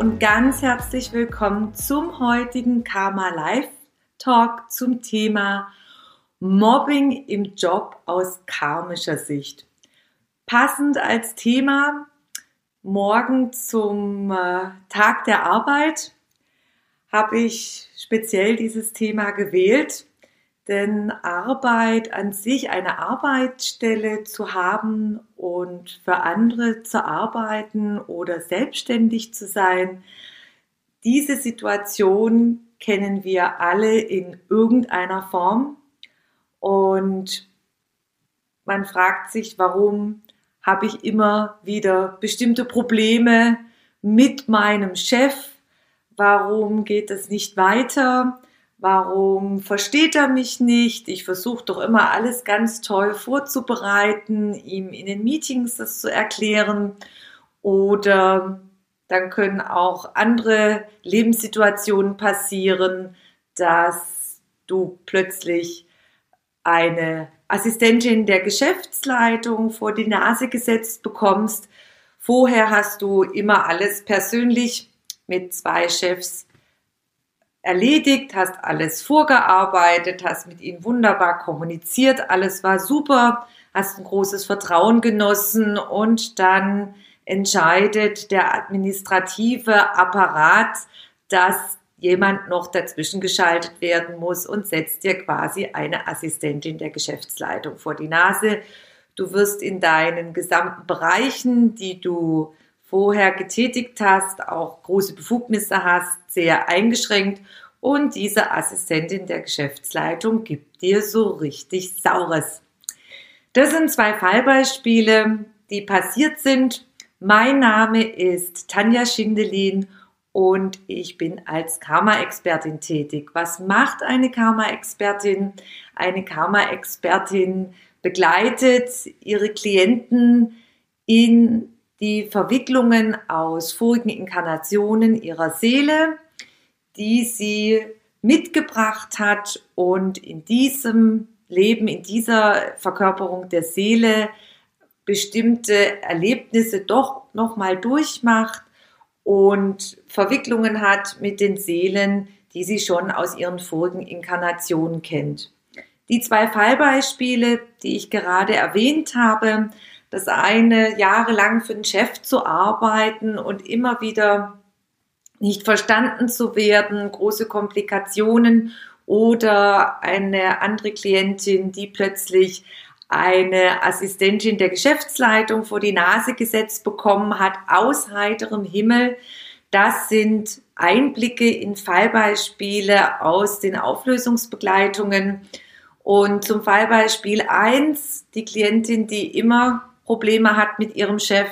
Und ganz herzlich willkommen zum heutigen Karma Live Talk zum Thema Mobbing im Job aus karmischer Sicht. Passend als Thema morgen zum äh, Tag der Arbeit habe ich speziell dieses Thema gewählt, denn Arbeit an sich, eine Arbeitsstelle zu haben und für andere zu arbeiten oder selbstständig zu sein, diese Situation kennen wir alle in irgendeiner Form und man fragt sich, warum habe ich immer wieder bestimmte Probleme mit meinem Chef. Warum geht es nicht weiter? Warum versteht er mich nicht? Ich versuche doch immer alles ganz toll vorzubereiten, ihm in den Meetings das zu erklären. Oder dann können auch andere Lebenssituationen passieren, dass du plötzlich eine Assistentin der Geschäftsleitung vor die Nase gesetzt bekommst. Vorher hast du immer alles persönlich mit zwei Chefs erledigt, hast alles vorgearbeitet, hast mit ihnen wunderbar kommuniziert, alles war super, hast ein großes Vertrauen genossen und dann entscheidet der administrative Apparat, dass jemand noch dazwischen geschaltet werden muss und setzt dir quasi eine Assistentin der Geschäftsleitung vor die Nase. Du wirst in deinen gesamten Bereichen, die du vorher getätigt hast, auch große Befugnisse hast, sehr eingeschränkt und diese Assistentin der Geschäftsleitung gibt dir so richtig Saures. Das sind zwei Fallbeispiele, die passiert sind. Mein Name ist Tanja Schindelin und ich bin als Karma-Expertin tätig. Was macht eine Karma-Expertin? Eine Karma-Expertin begleitet ihre Klienten in die Verwicklungen aus vorigen Inkarnationen ihrer Seele, die sie mitgebracht hat und in diesem Leben, in dieser Verkörperung der Seele bestimmte Erlebnisse doch nochmal durchmacht und Verwicklungen hat mit den Seelen, die sie schon aus ihren vorigen Inkarnationen kennt. Die zwei Fallbeispiele, die ich gerade erwähnt habe, das eine jahrelang für den Chef zu arbeiten und immer wieder nicht verstanden zu werden, große Komplikationen oder eine andere Klientin, die plötzlich eine Assistentin der Geschäftsleitung vor die Nase gesetzt bekommen hat, aus heiterem Himmel. Das sind Einblicke in Fallbeispiele aus den Auflösungsbegleitungen. Und zum Fallbeispiel eins die Klientin, die immer Probleme hat mit ihrem Chef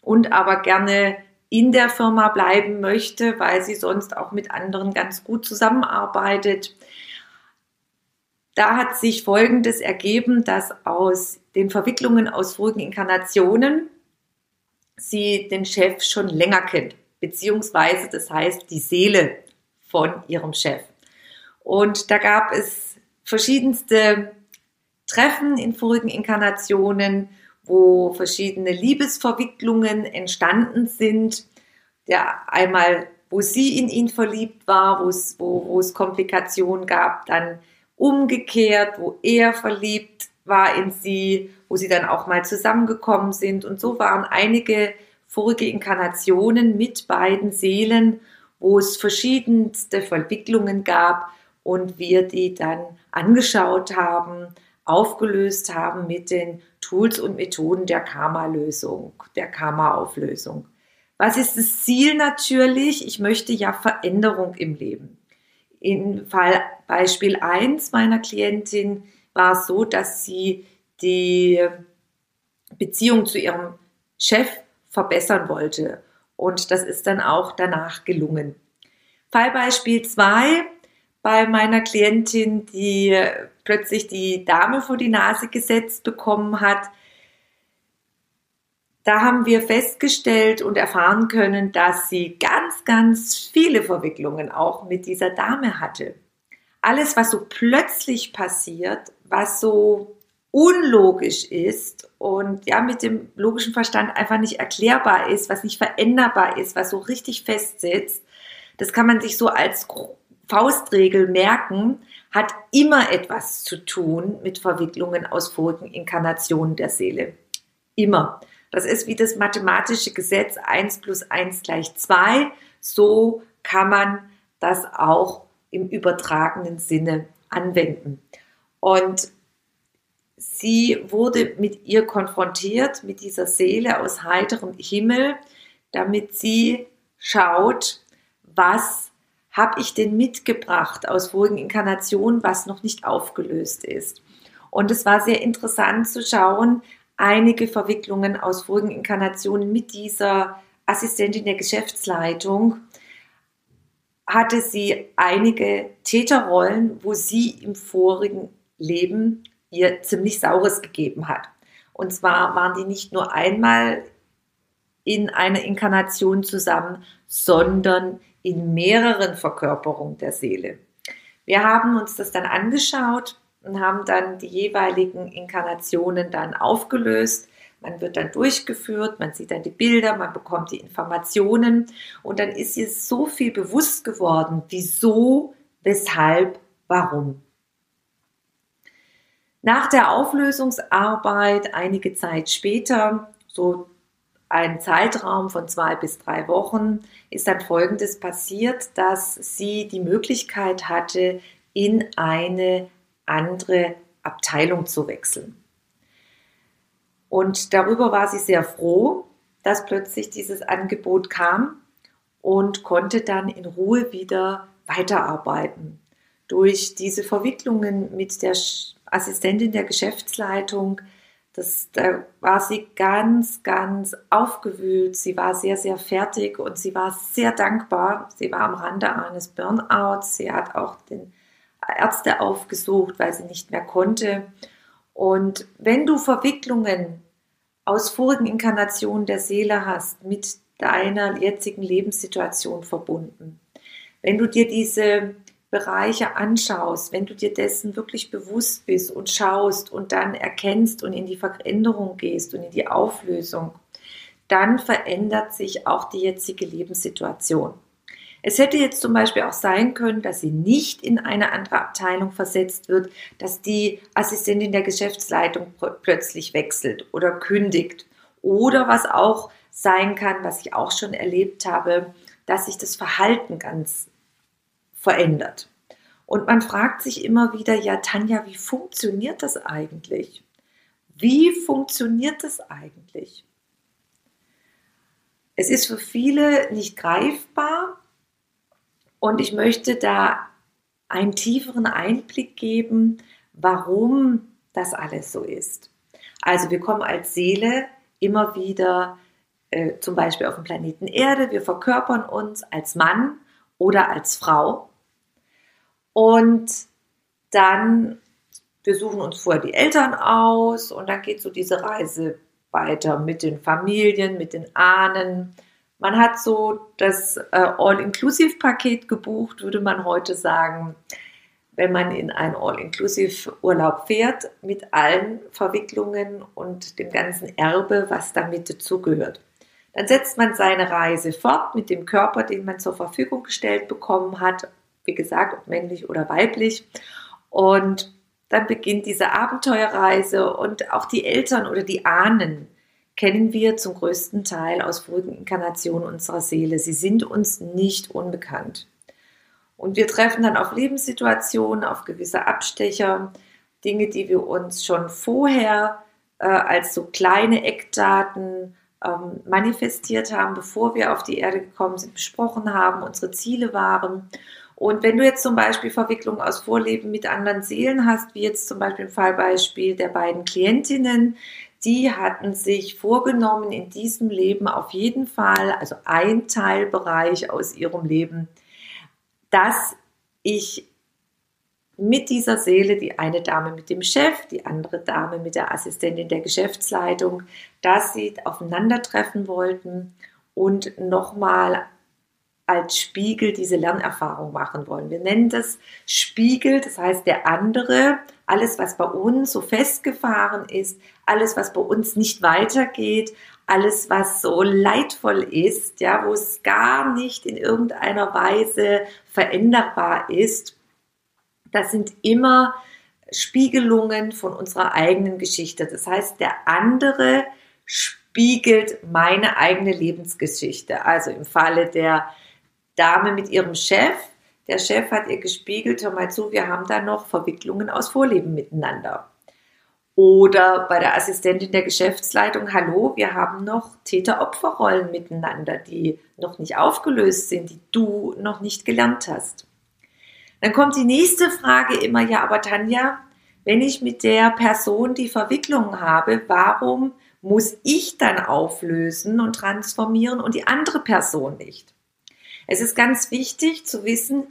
und aber gerne in der Firma bleiben möchte, weil sie sonst auch mit anderen ganz gut zusammenarbeitet da hat sich Folgendes ergeben, dass aus den Verwicklungen aus vorigen Inkarnationen sie den Chef schon länger kennt, beziehungsweise das heißt die Seele von ihrem Chef. Und da gab es verschiedenste Treffen in vorigen Inkarnationen, wo verschiedene Liebesverwicklungen entstanden sind. Der einmal, wo sie in ihn verliebt war, wo es, wo, wo es Komplikationen gab, dann umgekehrt, wo er verliebt war in sie, wo sie dann auch mal zusammengekommen sind. Und so waren einige vorige Inkarnationen mit beiden Seelen, wo es verschiedenste Verwicklungen gab und wir die dann angeschaut haben, aufgelöst haben mit den Tools und Methoden der Karma-Lösung, der Karma-Auflösung. Was ist das Ziel natürlich? Ich möchte ja Veränderung im Leben. In Fall Beispiel 1 meiner Klientin war es so, dass sie die Beziehung zu ihrem Chef verbessern wollte. Und das ist dann auch danach gelungen. Fallbeispiel 2 bei meiner Klientin, die plötzlich die Dame vor die Nase gesetzt bekommen hat. Da haben wir festgestellt und erfahren können, dass sie ganz, ganz viele Verwicklungen auch mit dieser Dame hatte. Alles, was so plötzlich passiert, was so unlogisch ist und ja mit dem logischen Verstand einfach nicht erklärbar ist, was nicht veränderbar ist, was so richtig festsitzt, das kann man sich so als Faustregel merken, hat immer etwas zu tun mit Verwicklungen aus vorigen Inkarnationen der Seele. Immer. Das ist wie das mathematische Gesetz 1 plus 1 gleich 2. So kann man das auch im übertragenen Sinne anwenden. Und sie wurde mit ihr konfrontiert, mit dieser Seele aus heiterem Himmel, damit sie schaut, was habe ich denn mitgebracht aus vorigen Inkarnationen, was noch nicht aufgelöst ist. Und es war sehr interessant zu schauen, einige Verwicklungen aus vorigen Inkarnationen mit dieser Assistentin der Geschäftsleitung hatte sie einige Täterrollen, wo sie im vorigen Leben ihr ziemlich Saures gegeben hat. Und zwar waren die nicht nur einmal in einer Inkarnation zusammen, sondern in mehreren Verkörperungen der Seele. Wir haben uns das dann angeschaut und haben dann die jeweiligen Inkarnationen dann aufgelöst. Man wird dann durchgeführt, man sieht dann die Bilder, man bekommt die Informationen und dann ist ihr so viel bewusst geworden, wieso, weshalb, warum. Nach der Auflösungsarbeit, einige Zeit später, so ein Zeitraum von zwei bis drei Wochen, ist dann Folgendes passiert, dass sie die Möglichkeit hatte, in eine andere Abteilung zu wechseln. Und darüber war sie sehr froh, dass plötzlich dieses Angebot kam und konnte dann in Ruhe wieder weiterarbeiten. Durch diese Verwicklungen mit der Assistentin der Geschäftsleitung das, da war sie ganz, ganz aufgewühlt. Sie war sehr, sehr fertig und sie war sehr dankbar. Sie war am Rande eines Burnouts. Sie hat auch den Ärzte aufgesucht, weil sie nicht mehr konnte. Und wenn du Verwicklungen aus vorigen Inkarnationen der Seele hast mit deiner jetzigen Lebenssituation verbunden, wenn du dir diese Bereiche anschaust, wenn du dir dessen wirklich bewusst bist und schaust und dann erkennst und in die Veränderung gehst und in die Auflösung, dann verändert sich auch die jetzige Lebenssituation. Es hätte jetzt zum Beispiel auch sein können, dass sie nicht in eine andere Abteilung versetzt wird, dass die Assistentin der Geschäftsleitung plötzlich wechselt oder kündigt. Oder was auch sein kann, was ich auch schon erlebt habe, dass sich das Verhalten ganz verändert. Und man fragt sich immer wieder, ja Tanja, wie funktioniert das eigentlich? Wie funktioniert das eigentlich? Es ist für viele nicht greifbar und ich möchte da einen tieferen Einblick geben, warum das alles so ist. Also wir kommen als Seele immer wieder äh, zum Beispiel auf dem Planeten Erde, wir verkörpern uns als Mann oder als Frau und dann, wir suchen uns vorher die Eltern aus und dann geht so diese Reise weiter mit den Familien, mit den Ahnen. Man hat so das äh, All-Inclusive-Paket gebucht, würde man heute sagen, wenn man in einen All-Inclusive-Urlaub fährt, mit allen Verwicklungen und dem ganzen Erbe, was damit dazugehört. Dann setzt man seine Reise fort mit dem Körper, den man zur Verfügung gestellt bekommen hat, wie gesagt, ob männlich oder weiblich. Und dann beginnt diese Abenteuerreise und auch die Eltern oder die Ahnen kennen wir zum größten Teil aus frühen Inkarnationen unserer Seele. Sie sind uns nicht unbekannt. Und wir treffen dann auf Lebenssituationen, auf gewisse Abstecher, Dinge, die wir uns schon vorher äh, als so kleine Eckdaten ähm, manifestiert haben, bevor wir auf die Erde gekommen sind, besprochen haben, unsere Ziele waren. Und wenn du jetzt zum Beispiel Verwicklung aus Vorleben mit anderen Seelen hast, wie jetzt zum Beispiel im Fallbeispiel der beiden Klientinnen, die hatten sich vorgenommen, in diesem Leben auf jeden Fall, also ein Teilbereich aus ihrem Leben, dass ich mit dieser Seele, die eine Dame mit dem Chef, die andere Dame mit der Assistentin der Geschäftsleitung, dass sie aufeinandertreffen wollten und nochmal als Spiegel diese Lernerfahrung machen wollen. Wir nennen das Spiegel, das heißt der andere, alles was bei uns so festgefahren ist, alles was bei uns nicht weitergeht, alles was so leidvoll ist, ja, wo es gar nicht in irgendeiner Weise veränderbar ist, das sind immer Spiegelungen von unserer eigenen Geschichte. Das heißt, der andere spiegelt meine eigene Lebensgeschichte. Also im Falle der Dame mit ihrem Chef. Der Chef hat ihr gespiegelt, hör mal zu, wir haben da noch Verwicklungen aus Vorleben miteinander. Oder bei der Assistentin der Geschäftsleitung, hallo, wir haben noch Täter-Opfer-Rollen miteinander, die noch nicht aufgelöst sind, die du noch nicht gelernt hast. Dann kommt die nächste Frage immer, ja, aber Tanja, wenn ich mit der Person die Verwicklung habe, warum muss ich dann auflösen und transformieren und die andere Person nicht? Es ist ganz wichtig zu wissen,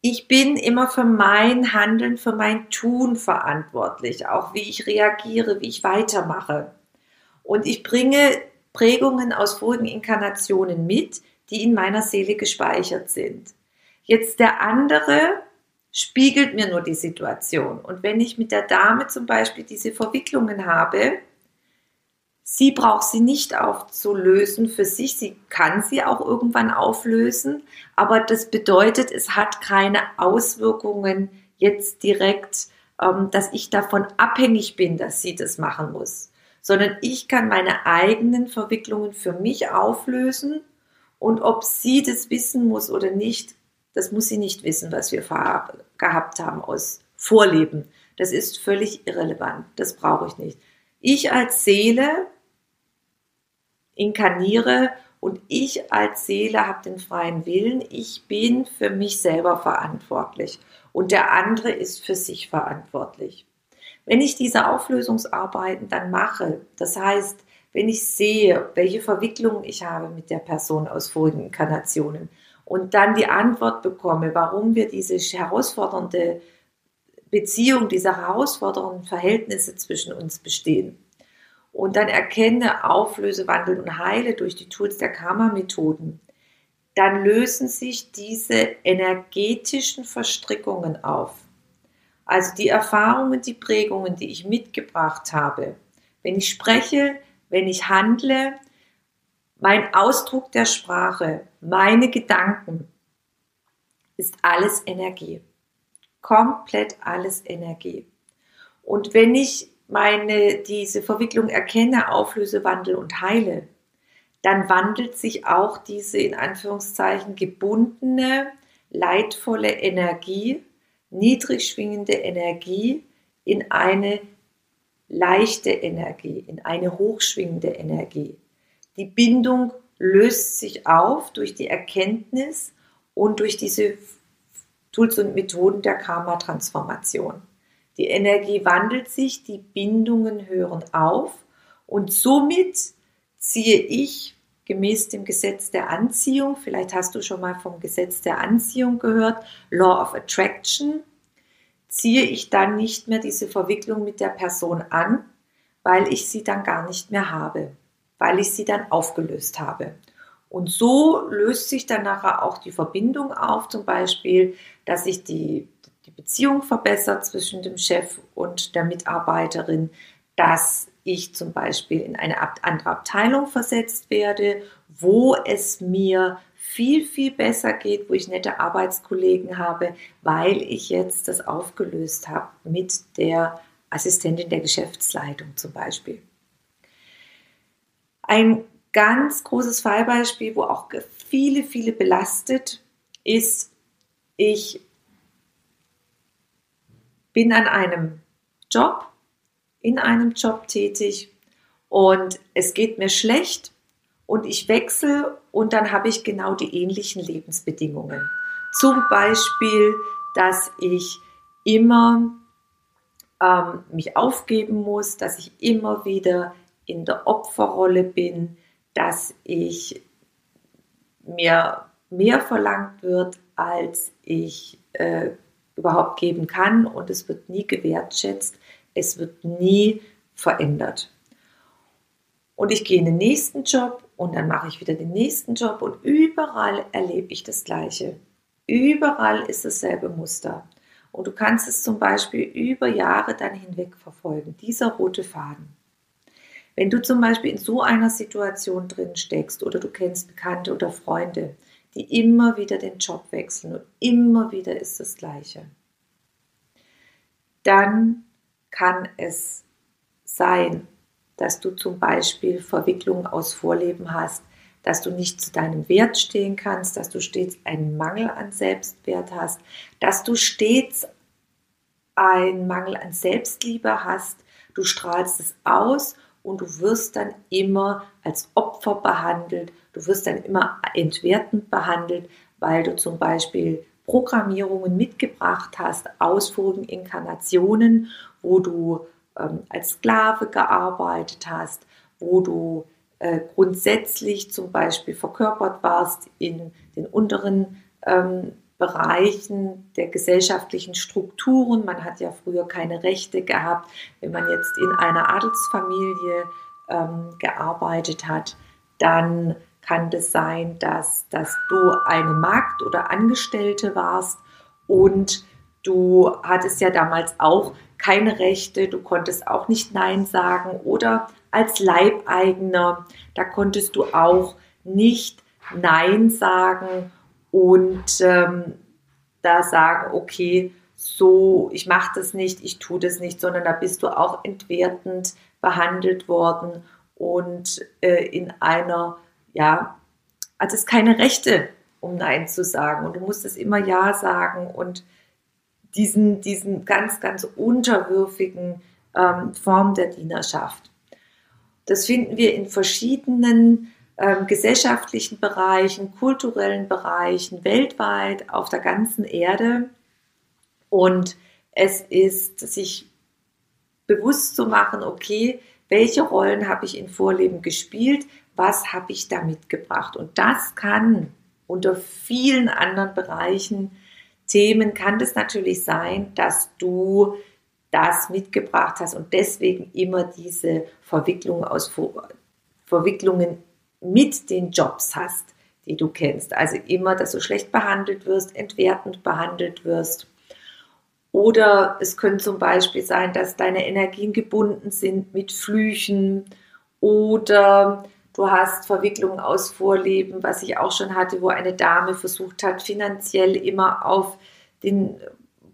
ich bin immer für mein Handeln, für mein Tun verantwortlich, auch wie ich reagiere, wie ich weitermache. Und ich bringe Prägungen aus vorigen Inkarnationen mit, die in meiner Seele gespeichert sind. Jetzt der andere spiegelt mir nur die Situation. Und wenn ich mit der Dame zum Beispiel diese Verwicklungen habe, Sie braucht sie nicht aufzulösen für sich. Sie kann sie auch irgendwann auflösen. Aber das bedeutet, es hat keine Auswirkungen jetzt direkt, ähm, dass ich davon abhängig bin, dass sie das machen muss. Sondern ich kann meine eigenen Verwicklungen für mich auflösen. Und ob sie das wissen muss oder nicht, das muss sie nicht wissen, was wir gehabt haben aus Vorleben. Das ist völlig irrelevant. Das brauche ich nicht. Ich als Seele inkarniere und ich als Seele habe den freien Willen. Ich bin für mich selber verantwortlich und der andere ist für sich verantwortlich. Wenn ich diese Auflösungsarbeiten dann mache, das heißt, wenn ich sehe, welche Verwicklungen ich habe mit der Person aus vorigen Inkarnationen und dann die Antwort bekomme, warum wir diese herausfordernde Beziehung, diese herausfordernden Verhältnisse zwischen uns bestehen, und dann erkenne, auflöse, wandle und heile durch die Tools der Karma-Methoden, dann lösen sich diese energetischen Verstrickungen auf. Also die Erfahrungen, die Prägungen, die ich mitgebracht habe. Wenn ich spreche, wenn ich handle, mein Ausdruck der Sprache, meine Gedanken, ist alles Energie. Komplett alles Energie. Und wenn ich meine, diese Verwicklung erkenne, auflöse, wandle und heile, dann wandelt sich auch diese in Anführungszeichen gebundene, leidvolle Energie, niedrig schwingende Energie in eine leichte Energie, in eine hochschwingende Energie. Die Bindung löst sich auf durch die Erkenntnis und durch diese Tools und Methoden der Karma-Transformation. Die Energie wandelt sich, die Bindungen hören auf und somit ziehe ich gemäß dem Gesetz der Anziehung, vielleicht hast du schon mal vom Gesetz der Anziehung gehört, Law of Attraction, ziehe ich dann nicht mehr diese Verwicklung mit der Person an, weil ich sie dann gar nicht mehr habe, weil ich sie dann aufgelöst habe. Und so löst sich dann nachher auch die Verbindung auf, zum Beispiel, dass ich die die Beziehung verbessert zwischen dem Chef und der Mitarbeiterin, dass ich zum Beispiel in eine andere Abteilung versetzt werde, wo es mir viel, viel besser geht, wo ich nette Arbeitskollegen habe, weil ich jetzt das aufgelöst habe mit der Assistentin der Geschäftsleitung zum Beispiel. Ein ganz großes Fallbeispiel, wo auch viele, viele belastet, ist, ich bin an einem Job, in einem Job tätig und es geht mir schlecht und ich wechsle und dann habe ich genau die ähnlichen Lebensbedingungen. Zum Beispiel, dass ich immer ähm, mich aufgeben muss, dass ich immer wieder in der Opferrolle bin, dass ich mir mehr verlangt wird, als ich äh, überhaupt geben kann und es wird nie gewertschätzt, es wird nie verändert. Und ich gehe in den nächsten Job und dann mache ich wieder den nächsten Job und überall erlebe ich das Gleiche. Überall ist dasselbe Muster. Und du kannst es zum Beispiel über Jahre dann hinweg verfolgen, dieser rote Faden. Wenn du zum Beispiel in so einer Situation drin steckst oder du kennst Bekannte oder Freunde, die immer wieder den Job wechseln und immer wieder ist das Gleiche, dann kann es sein, dass du zum Beispiel Verwicklungen aus Vorleben hast, dass du nicht zu deinem Wert stehen kannst, dass du stets einen Mangel an Selbstwert hast, dass du stets einen Mangel an Selbstliebe hast, du strahlst es aus und du wirst dann immer als Opfer behandelt, du wirst dann immer entwertend behandelt, weil du zum Beispiel Programmierungen mitgebracht hast aus vorigen Inkarnationen, wo du ähm, als Sklave gearbeitet hast, wo du äh, grundsätzlich zum Beispiel verkörpert warst in den unteren ähm, Bereichen der gesellschaftlichen Strukturen. Man hat ja früher keine Rechte gehabt. Wenn man jetzt in einer Adelsfamilie ähm, gearbeitet hat, dann kann es das sein, dass, dass du eine Magd oder Angestellte warst und du hattest ja damals auch keine Rechte, du konntest auch nicht Nein sagen oder als Leibeigener, da konntest du auch nicht Nein sagen und ähm, da sagen, okay, so, ich mache das nicht, ich tue das nicht, sondern da bist du auch entwertend behandelt worden und äh, in einer, ja, also es keine Rechte, um Nein zu sagen und du musstest immer Ja sagen und diesen, diesen ganz, ganz unterwürfigen ähm, Form der Dienerschaft. Das finden wir in verschiedenen ähm, gesellschaftlichen Bereichen, kulturellen Bereichen, weltweit, auf der ganzen Erde. Und es ist, sich bewusst zu machen, okay, welche Rollen habe ich in Vorleben gespielt, was habe ich da mitgebracht. Und das kann unter vielen anderen Bereichen Themen kann es natürlich sein, dass du das mitgebracht hast und deswegen immer diese Verwicklung aus Verwicklungen mit den Jobs hast, die du kennst. Also immer, dass du schlecht behandelt wirst, entwertend behandelt wirst. Oder es könnte zum Beispiel sein, dass deine Energien gebunden sind mit Flüchen oder Du hast Verwicklungen aus Vorleben, was ich auch schon hatte, wo eine Dame versucht hat, finanziell immer auf den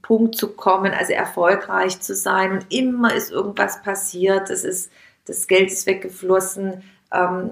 Punkt zu kommen, also erfolgreich zu sein. Und immer ist irgendwas passiert, das, ist, das Geld ist weggeflossen, ähm,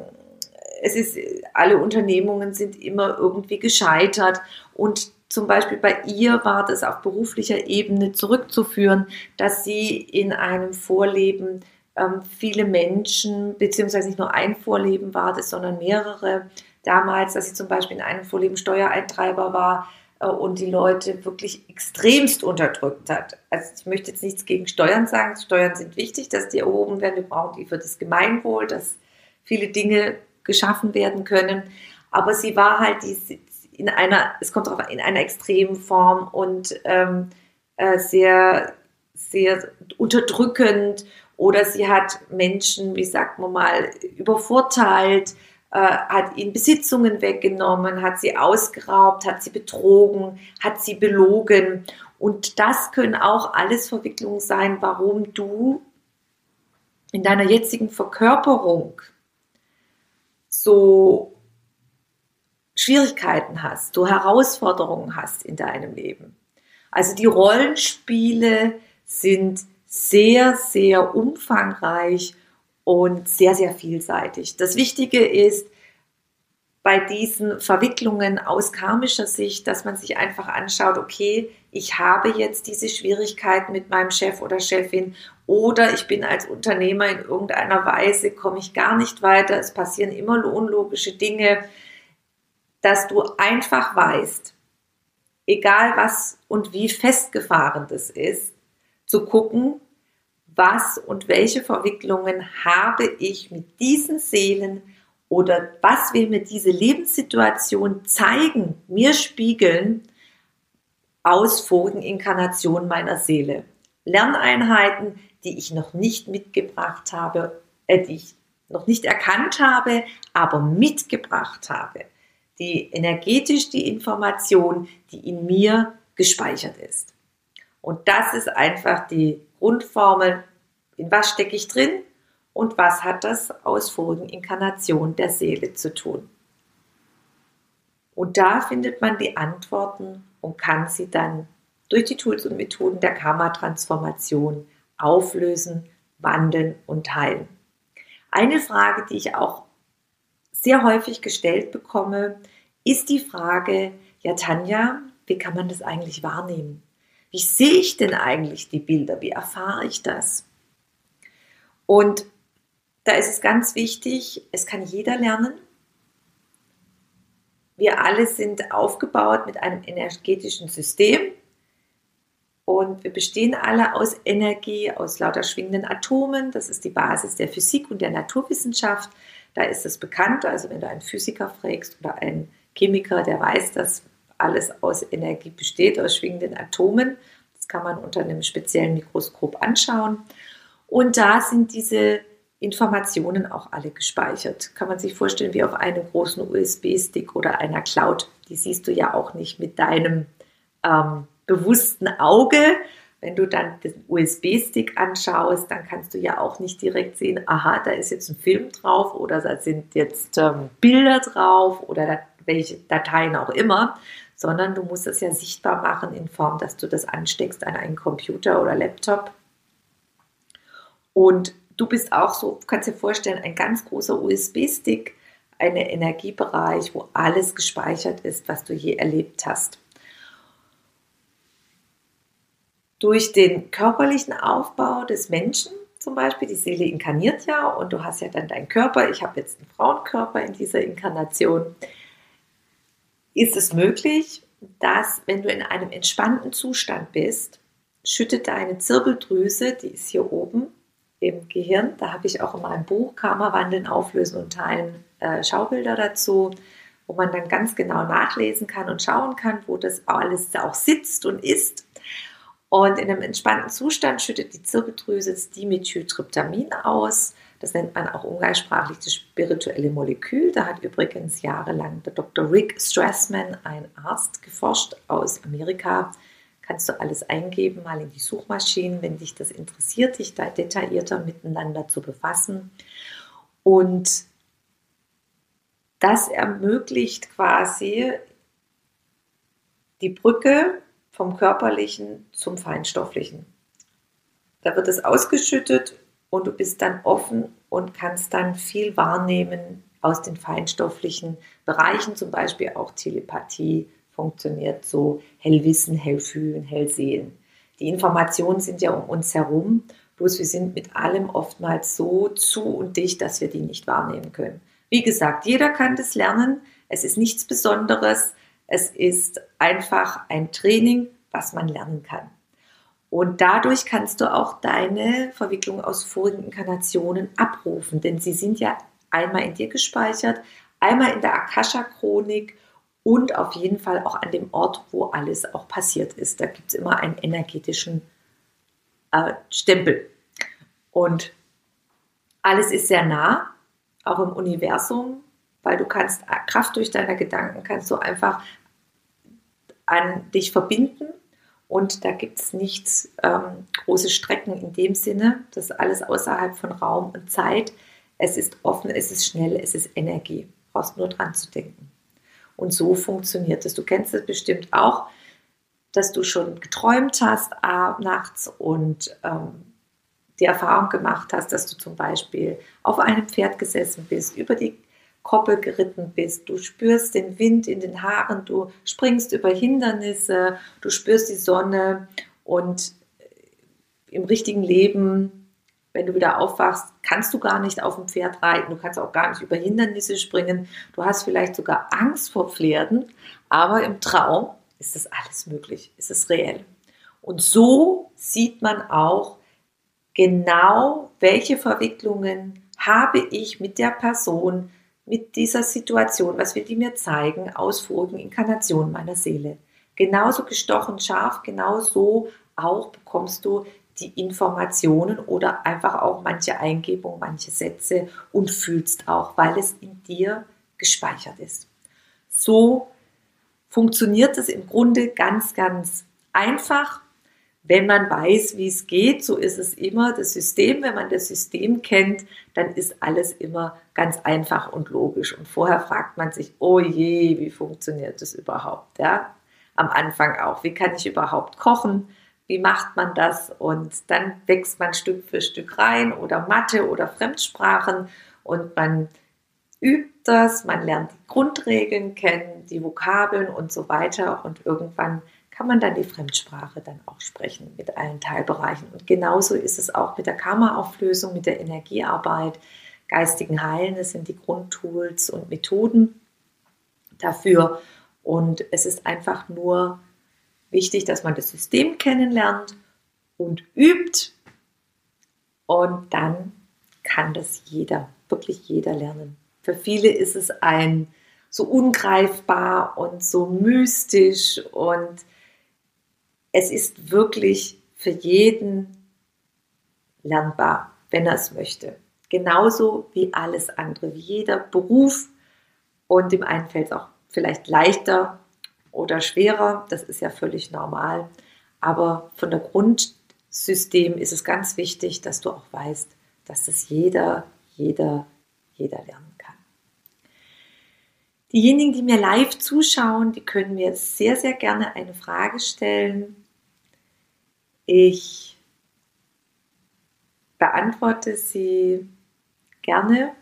es ist, alle Unternehmungen sind immer irgendwie gescheitert. Und zum Beispiel bei ihr war das auf beruflicher Ebene zurückzuführen, dass sie in einem Vorleben ähm, viele Menschen, beziehungsweise nicht nur ein Vorleben war das, sondern mehrere. Damals, dass sie zum Beispiel in einem Vorleben Steuereintreiber war äh, und die Leute wirklich extremst unterdrückt hat. Also ich möchte jetzt nichts gegen Steuern sagen. Steuern sind wichtig, dass die erhoben werden. Wir brauchen die für das Gemeinwohl, dass viele Dinge geschaffen werden können. Aber sie war halt die, in einer, es kommt darauf in einer extremen Form und ähm, äh, sehr, sehr unterdrückend oder sie hat Menschen, wie sagt man mal, übervorteilt, äh, hat ihnen Besitzungen weggenommen, hat sie ausgeraubt, hat sie betrogen, hat sie belogen. Und das können auch alles Verwicklungen sein, warum du in deiner jetzigen Verkörperung so Schwierigkeiten hast, du Herausforderungen hast in deinem Leben. Also die Rollenspiele sind sehr, sehr umfangreich und sehr, sehr vielseitig. Das Wichtige ist bei diesen Verwicklungen aus karmischer Sicht, dass man sich einfach anschaut, okay, ich habe jetzt diese Schwierigkeiten mit meinem Chef oder Chefin oder ich bin als Unternehmer in irgendeiner Weise, komme ich gar nicht weiter, es passieren immer unlogische Dinge, dass du einfach weißt, egal was und wie festgefahren das ist, zu gucken, was und welche Verwicklungen habe ich mit diesen Seelen oder was will mir diese Lebenssituation zeigen, mir spiegeln aus vorigen Inkarnationen meiner Seele. Lerneinheiten, die ich noch nicht mitgebracht habe, äh, die ich noch nicht erkannt habe, aber mitgebracht habe. Die energetisch die Information, die in mir gespeichert ist. Und das ist einfach die Grundformel, in was stecke ich drin und was hat das aus vorigen Inkarnationen der Seele zu tun. Und da findet man die Antworten und kann sie dann durch die Tools und Methoden der Karma-Transformation auflösen, wandeln und heilen. Eine Frage, die ich auch sehr häufig gestellt bekomme, ist die Frage, ja Tanja, wie kann man das eigentlich wahrnehmen? Wie sehe ich denn eigentlich die Bilder? Wie erfahre ich das? Und da ist es ganz wichtig, es kann jeder lernen. Wir alle sind aufgebaut mit einem energetischen System und wir bestehen alle aus Energie, aus lauter schwingenden Atomen. Das ist die Basis der Physik und der Naturwissenschaft. Da ist es bekannt. Also wenn du einen Physiker fragst oder einen Chemiker, der weiß, dass alles aus Energie besteht, aus schwingenden Atomen. Das kann man unter einem speziellen Mikroskop anschauen. Und da sind diese Informationen auch alle gespeichert. Kann man sich vorstellen wie auf einem großen USB-Stick oder einer Cloud. Die siehst du ja auch nicht mit deinem ähm, bewussten Auge. Wenn du dann den USB-Stick anschaust, dann kannst du ja auch nicht direkt sehen, aha, da ist jetzt ein Film drauf oder da sind jetzt ähm, Bilder drauf oder da, welche Dateien auch immer, sondern du musst es ja sichtbar machen in Form, dass du das ansteckst an einen Computer oder Laptop. Und du bist auch so, kannst dir vorstellen, ein ganz großer USB-Stick, ein Energiebereich, wo alles gespeichert ist, was du je erlebt hast. Durch den körperlichen Aufbau des Menschen zum Beispiel, die Seele inkarniert ja und du hast ja dann deinen Körper, ich habe jetzt einen Frauenkörper in dieser Inkarnation, ist es möglich, dass wenn du in einem entspannten Zustand bist, schüttet deine Zirbeldrüse, die ist hier oben, im Gehirn. Da habe ich auch in meinem Buch Karma wandeln, auflösen und teilen äh, Schaubilder dazu, wo man dann ganz genau nachlesen kann und schauen kann, wo das alles auch sitzt und ist. Und in einem entspannten Zustand schüttet die Zirbeldrüse das Dimethyltryptamin aus. Das nennt man auch umgangssprachlich das spirituelle Molekül. Da hat übrigens jahrelang der Dr. Rick Strassman, ein Arzt, geforscht aus Amerika, kannst du alles eingeben, mal in die Suchmaschinen, wenn dich das interessiert, dich da detaillierter miteinander zu befassen. Und das ermöglicht quasi die Brücke vom körperlichen zum feinstofflichen. Da wird es ausgeschüttet und du bist dann offen und kannst dann viel wahrnehmen aus den feinstofflichen Bereichen, zum Beispiel auch Telepathie, funktioniert so hellwissen, hellfühlen, hellsehen. Die Informationen sind ja um uns herum, bloß wir sind mit allem oftmals so zu und dicht, dass wir die nicht wahrnehmen können. Wie gesagt, jeder kann das lernen. Es ist nichts Besonderes. Es ist einfach ein Training, was man lernen kann. Und dadurch kannst du auch deine Verwicklung aus vorigen Inkarnationen abrufen, denn sie sind ja einmal in dir gespeichert, einmal in der Akasha-Chronik und auf jeden Fall auch an dem Ort, wo alles auch passiert ist. Da gibt es immer einen energetischen äh, Stempel. Und alles ist sehr nah, auch im Universum, weil du kannst Kraft durch deine Gedanken kannst du einfach an dich verbinden und da gibt es nichts ähm, große Strecken in dem Sinne. Das ist alles außerhalb von Raum und Zeit. Es ist offen, es ist schnell, es ist Energie. Du brauchst nur dran zu denken. Und so funktioniert es. Du kennst es bestimmt auch, dass du schon geträumt hast nachts und ähm, die Erfahrung gemacht hast, dass du zum Beispiel auf einem Pferd gesessen bist, über die Koppel geritten bist, du spürst den Wind in den Haaren, du springst über Hindernisse, du spürst die Sonne und im richtigen Leben wenn du wieder aufwachst, kannst du gar nicht auf dem Pferd reiten, du kannst auch gar nicht über Hindernisse springen, du hast vielleicht sogar Angst vor Pferden, aber im Traum ist das alles möglich, ist es reell. Und so sieht man auch genau, welche Verwicklungen habe ich mit der Person, mit dieser Situation, was will die mir zeigen, aus vorigen Inkarnationen meiner Seele. Genauso gestochen scharf, genauso auch bekommst du die Informationen oder einfach auch manche Eingebungen, manche Sätze und fühlst auch, weil es in dir gespeichert ist. So funktioniert es im Grunde ganz, ganz einfach wenn man weiß, wie es geht, so ist es immer das System. Wenn man das System kennt, dann ist alles immer ganz einfach und logisch. Und vorher fragt man sich, oh je, wie funktioniert das überhaupt? Ja? Am Anfang auch, wie kann ich überhaupt kochen? Wie macht man das? Und dann wächst man Stück für Stück rein oder Mathe oder Fremdsprachen und man übt das, man lernt die Grundregeln kennen, die Vokabeln und so weiter und irgendwann kann man dann die Fremdsprache dann auch sprechen mit allen Teilbereichen. Und genauso ist es auch mit der Karma-Auflösung, mit der Energiearbeit, geistigen Heilen. Das sind die Grundtools und Methoden dafür. Und es ist einfach nur wichtig, dass man das System kennenlernt und übt. Und dann kann das jeder, wirklich jeder lernen. Für viele ist es ein so ungreifbar und so mystisch und es ist wirklich für jeden lernbar, wenn er es möchte. Genauso wie alles andere, wie jeder Beruf. Und dem einen fällt es auch vielleicht leichter oder schwerer. Das ist ja völlig normal. Aber von der Grundsystem ist es ganz wichtig, dass du auch weißt, dass das jeder, jeder, jeder lernen kann. Diejenigen, die mir live zuschauen, die können mir sehr, sehr gerne eine Frage stellen. Ich beantworte sie gerne.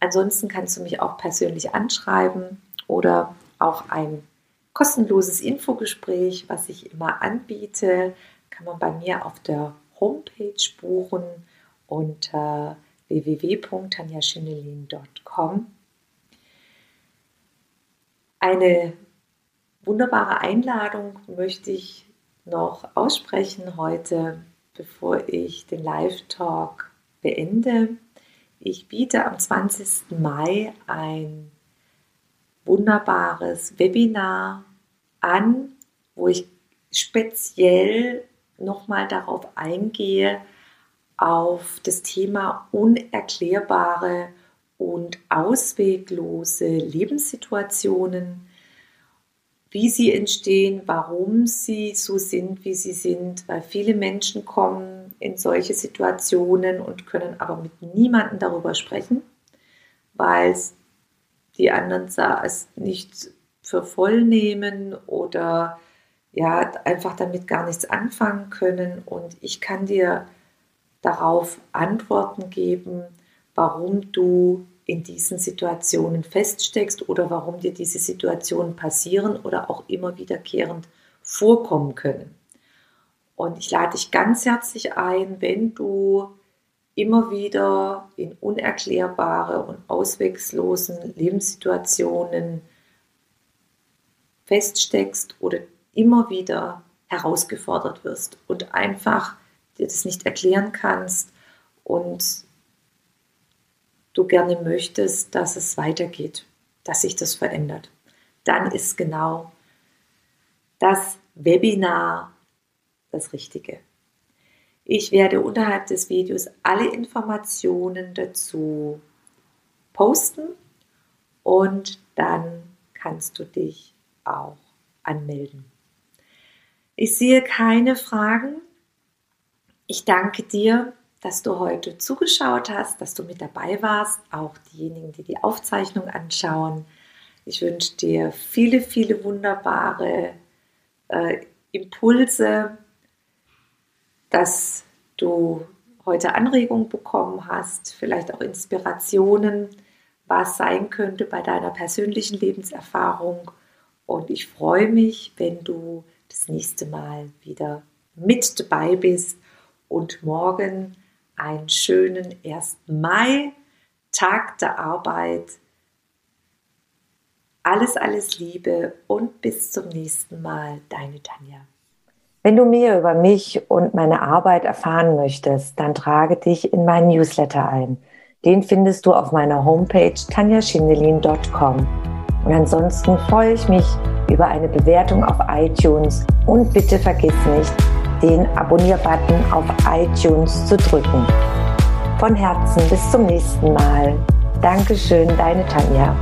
Ansonsten kannst du mich auch persönlich anschreiben oder auch ein kostenloses Infogespräch, was ich immer anbiete, kann man bei mir auf der Homepage buchen unter www.tanjaschinelin.com. Eine wunderbare Einladung möchte ich noch aussprechen heute, bevor ich den Live-Talk beende. Ich biete am 20. Mai ein wunderbares Webinar an, wo ich speziell nochmal darauf eingehe, auf das Thema unerklärbare und ausweglose Lebenssituationen, wie sie entstehen, warum sie so sind, wie sie sind, weil viele Menschen kommen in solche Situationen und können aber mit niemandem darüber sprechen, weil die anderen es nicht für voll nehmen oder ja, einfach damit gar nichts anfangen können. Und ich kann dir darauf Antworten geben, warum du in diesen Situationen feststeckst oder warum dir diese Situationen passieren oder auch immer wiederkehrend vorkommen können. Und ich lade dich ganz herzlich ein, wenn du immer wieder in unerklärbare und auswegslosen Lebenssituationen feststeckst oder immer wieder herausgefordert wirst und einfach dir das nicht erklären kannst und du gerne möchtest, dass es weitergeht, dass sich das verändert, dann ist genau das Webinar das Richtige. Ich werde unterhalb des Videos alle Informationen dazu posten und dann kannst du dich auch anmelden. Ich sehe keine Fragen. Ich danke dir dass du heute zugeschaut hast, dass du mit dabei warst, auch diejenigen, die die Aufzeichnung anschauen. Ich wünsche dir viele, viele wunderbare äh, Impulse, dass du heute Anregungen bekommen hast, vielleicht auch Inspirationen, was sein könnte bei deiner persönlichen Lebenserfahrung. Und ich freue mich, wenn du das nächste Mal wieder mit dabei bist und morgen einen schönen 1. Mai, Tag der Arbeit. Alles, alles Liebe und bis zum nächsten Mal, deine Tanja. Wenn du mehr über mich und meine Arbeit erfahren möchtest, dann trage dich in meinen Newsletter ein. Den findest du auf meiner Homepage tanjaschindelin.com. Und ansonsten freue ich mich über eine Bewertung auf iTunes und bitte vergiss nicht, den Abonnier-Button auf iTunes zu drücken. Von Herzen bis zum nächsten Mal. Dankeschön, deine Tanja.